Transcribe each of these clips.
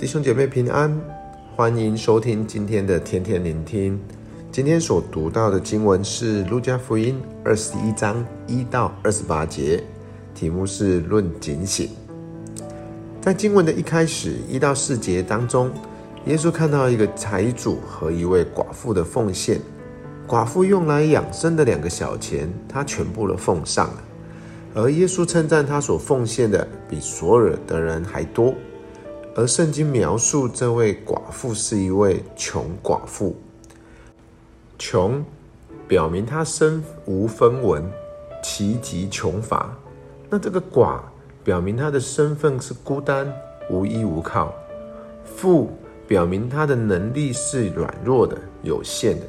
弟兄姐妹平安，欢迎收听今天的天天聆听。今天所读到的经文是《路加福音》二十一章一到二十八节，题目是“论警醒”。在经文的一开始一到四节当中，耶稣看到一个财主和一位寡妇的奉献。寡妇用来养生的两个小钱，他全部都奉上了，而耶稣称赞他所奉献的比所有的人还多。而圣经描述这位寡妇是一位穷寡妇，穷表明她身无分文，其疾穷乏。那这个寡表明她的身份是孤单、无依无靠；富表明她的能力是软弱的、有限的。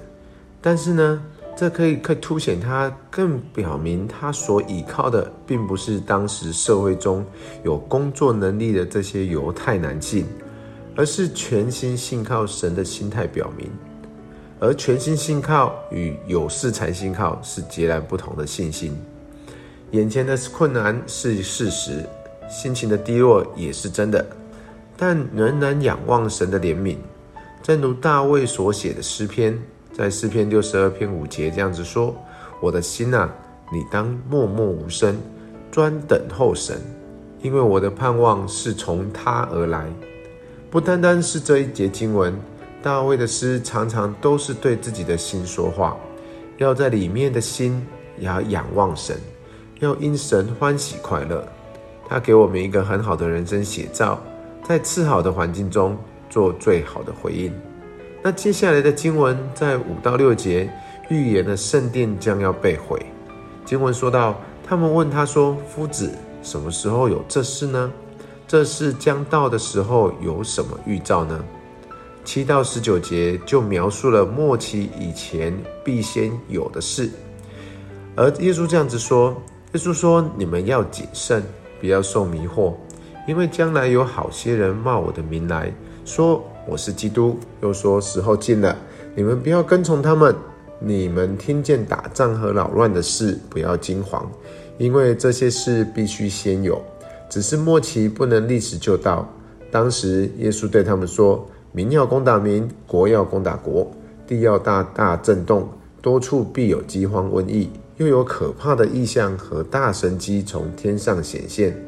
但是呢，这可以可以凸显他，更表明他所倚靠的，并不是当时社会中有工作能力的这些犹太男性，而是全心信靠神的心态表明。而全心信靠与有事才信靠是截然不同的信心。眼前的困难是事实，心情的低落也是真的，但仍然仰望神的怜悯。正如大卫所写的诗篇。在诗篇六十二篇五节这样子说：“我的心啊，你当默默无声，专等候神，因为我的盼望是从他而来。”不单单是这一节经文，大卫的诗常常都是对自己的心说话，要在里面的心也要仰望神，要因神欢喜快乐。他给我们一个很好的人生写照，在次好的环境中做最好的回应。那接下来的经文在五到六节预言了圣殿将要被毁。经文说到，他们问他说：“夫子，什么时候有这事呢？这事将到的时候有什么预兆呢？”七到十九节就描述了末期以前必先有的事。而耶稣这样子说：“耶稣说，你们要谨慎，不要受迷惑，因为将来有好些人冒我的名来说。”我是基督，又说时候近了，你们不要跟从他们。你们听见打仗和扰乱的事，不要惊慌，因为这些事必须先有，只是末期不能立时就到。当时耶稣对他们说：“民要攻打民，国要攻打国，地要大大震动，多处必有饥荒、瘟疫，又有可怕的异象和大神迹从天上显现。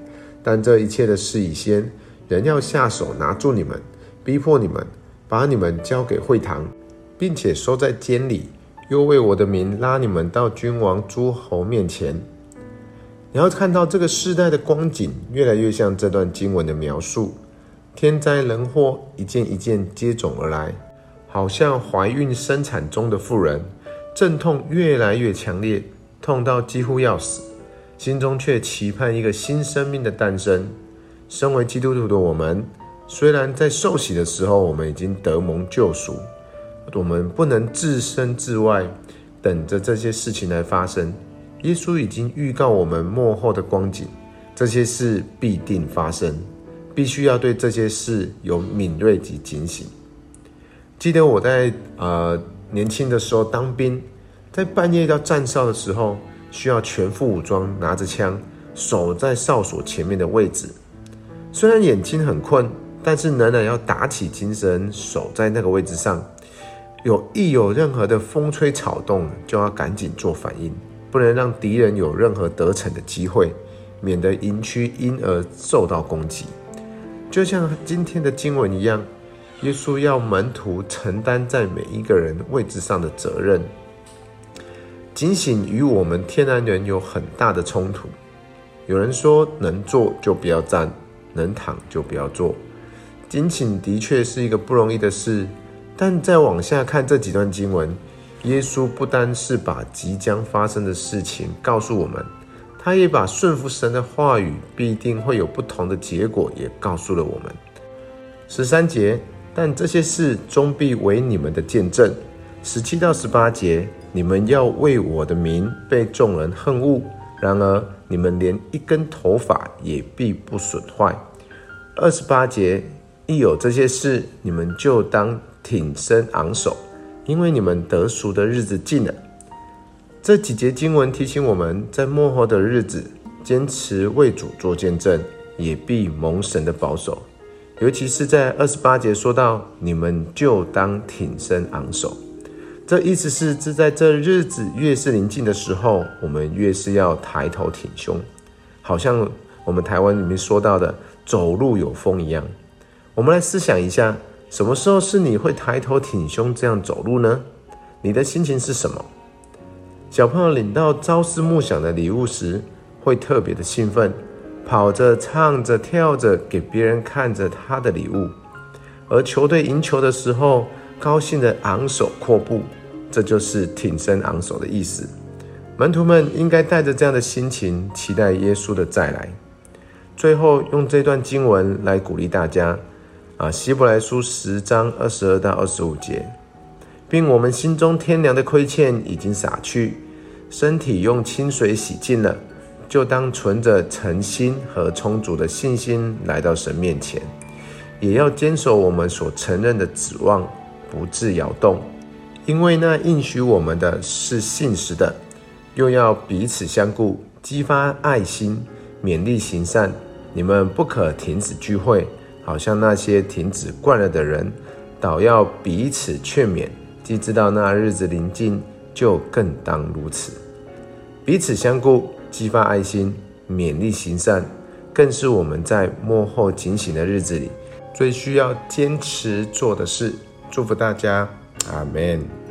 但这一切的事已先，人要下手拿住你们。”逼迫你们，把你们交给会堂，并且收在监里，又为我的名拉你们到君王、诸侯面前。你要看到这个世代的光景，越来越像这段经文的描述：天灾人祸一件一件接踵而来，好像怀孕生产中的妇人，阵痛越来越强烈，痛到几乎要死，心中却期盼一个新生命的诞生。身为基督徒的我们。虽然在受洗的时候，我们已经得蒙救赎，我们不能置身事外，等着这些事情来发生。耶稣已经预告我们末后的光景，这些事必定发生，必须要对这些事有敏锐及警醒。记得我在呃年轻的时候当兵，在半夜要站哨的时候，需要全副武装，拿着枪，守在哨所前面的位置。虽然眼睛很困。但是仍然要打起精神，守在那个位置上。有一有任何的风吹草动，就要赶紧做反应，不能让敌人有任何得逞的机会，免得营区因而受到攻击。就像今天的经文一样，耶稣要门徒承担在每一个人位置上的责任。警醒与我们天然人有很大的冲突。有人说，能坐就不要站，能躺就不要坐。警醒的确是一个不容易的事，但再往下看这几段经文，耶稣不单是把即将发生的事情告诉我们，他也把顺服神的话语必定会有不同的结果也告诉了我们。十三节，但这些事终必为你们的见证。十七到十八节，你们要为我的名被众人恨恶，然而你们连一根头发也必不损坏。二十八节。一有这些事，你们就当挺身昂首，因为你们得赎的日子近了。这几节经文提醒我们在末后的日子，坚持为主做见证，也必蒙神的保守。尤其是在二十八节说到，你们就当挺身昂首。这意思是，是在这日子越是临近的时候，我们越是要抬头挺胸，好像我们台湾里面说到的“走路有风”一样。我们来思想一下，什么时候是你会抬头挺胸这样走路呢？你的心情是什么？小朋友领到朝思暮想的礼物时，会特别的兴奋，跑着、唱着、跳着，给别人看着他的礼物；而球队赢球的时候，高兴的昂首阔步，这就是挺身昂首的意思。门徒们应该带着这样的心情，期待耶稣的再来。最后用这段经文来鼓励大家啊，希伯来书十章二十二到二十五节，并我们心中天良的亏欠已经洒去，身体用清水洗净了，就当存着诚心和充足的信心来到神面前，也要坚守我们所承认的指望。不致摇动，因为那应许我们的是信实的，又要彼此相顾，激发爱心，勉励行善。你们不可停止聚会，好像那些停止惯了的人，倒要彼此劝勉。既知道那日子临近，就更当如此。彼此相顾，激发爱心，勉励行善，更是我们在幕后警醒的日子里最需要坚持做的事。祝福大家，阿门。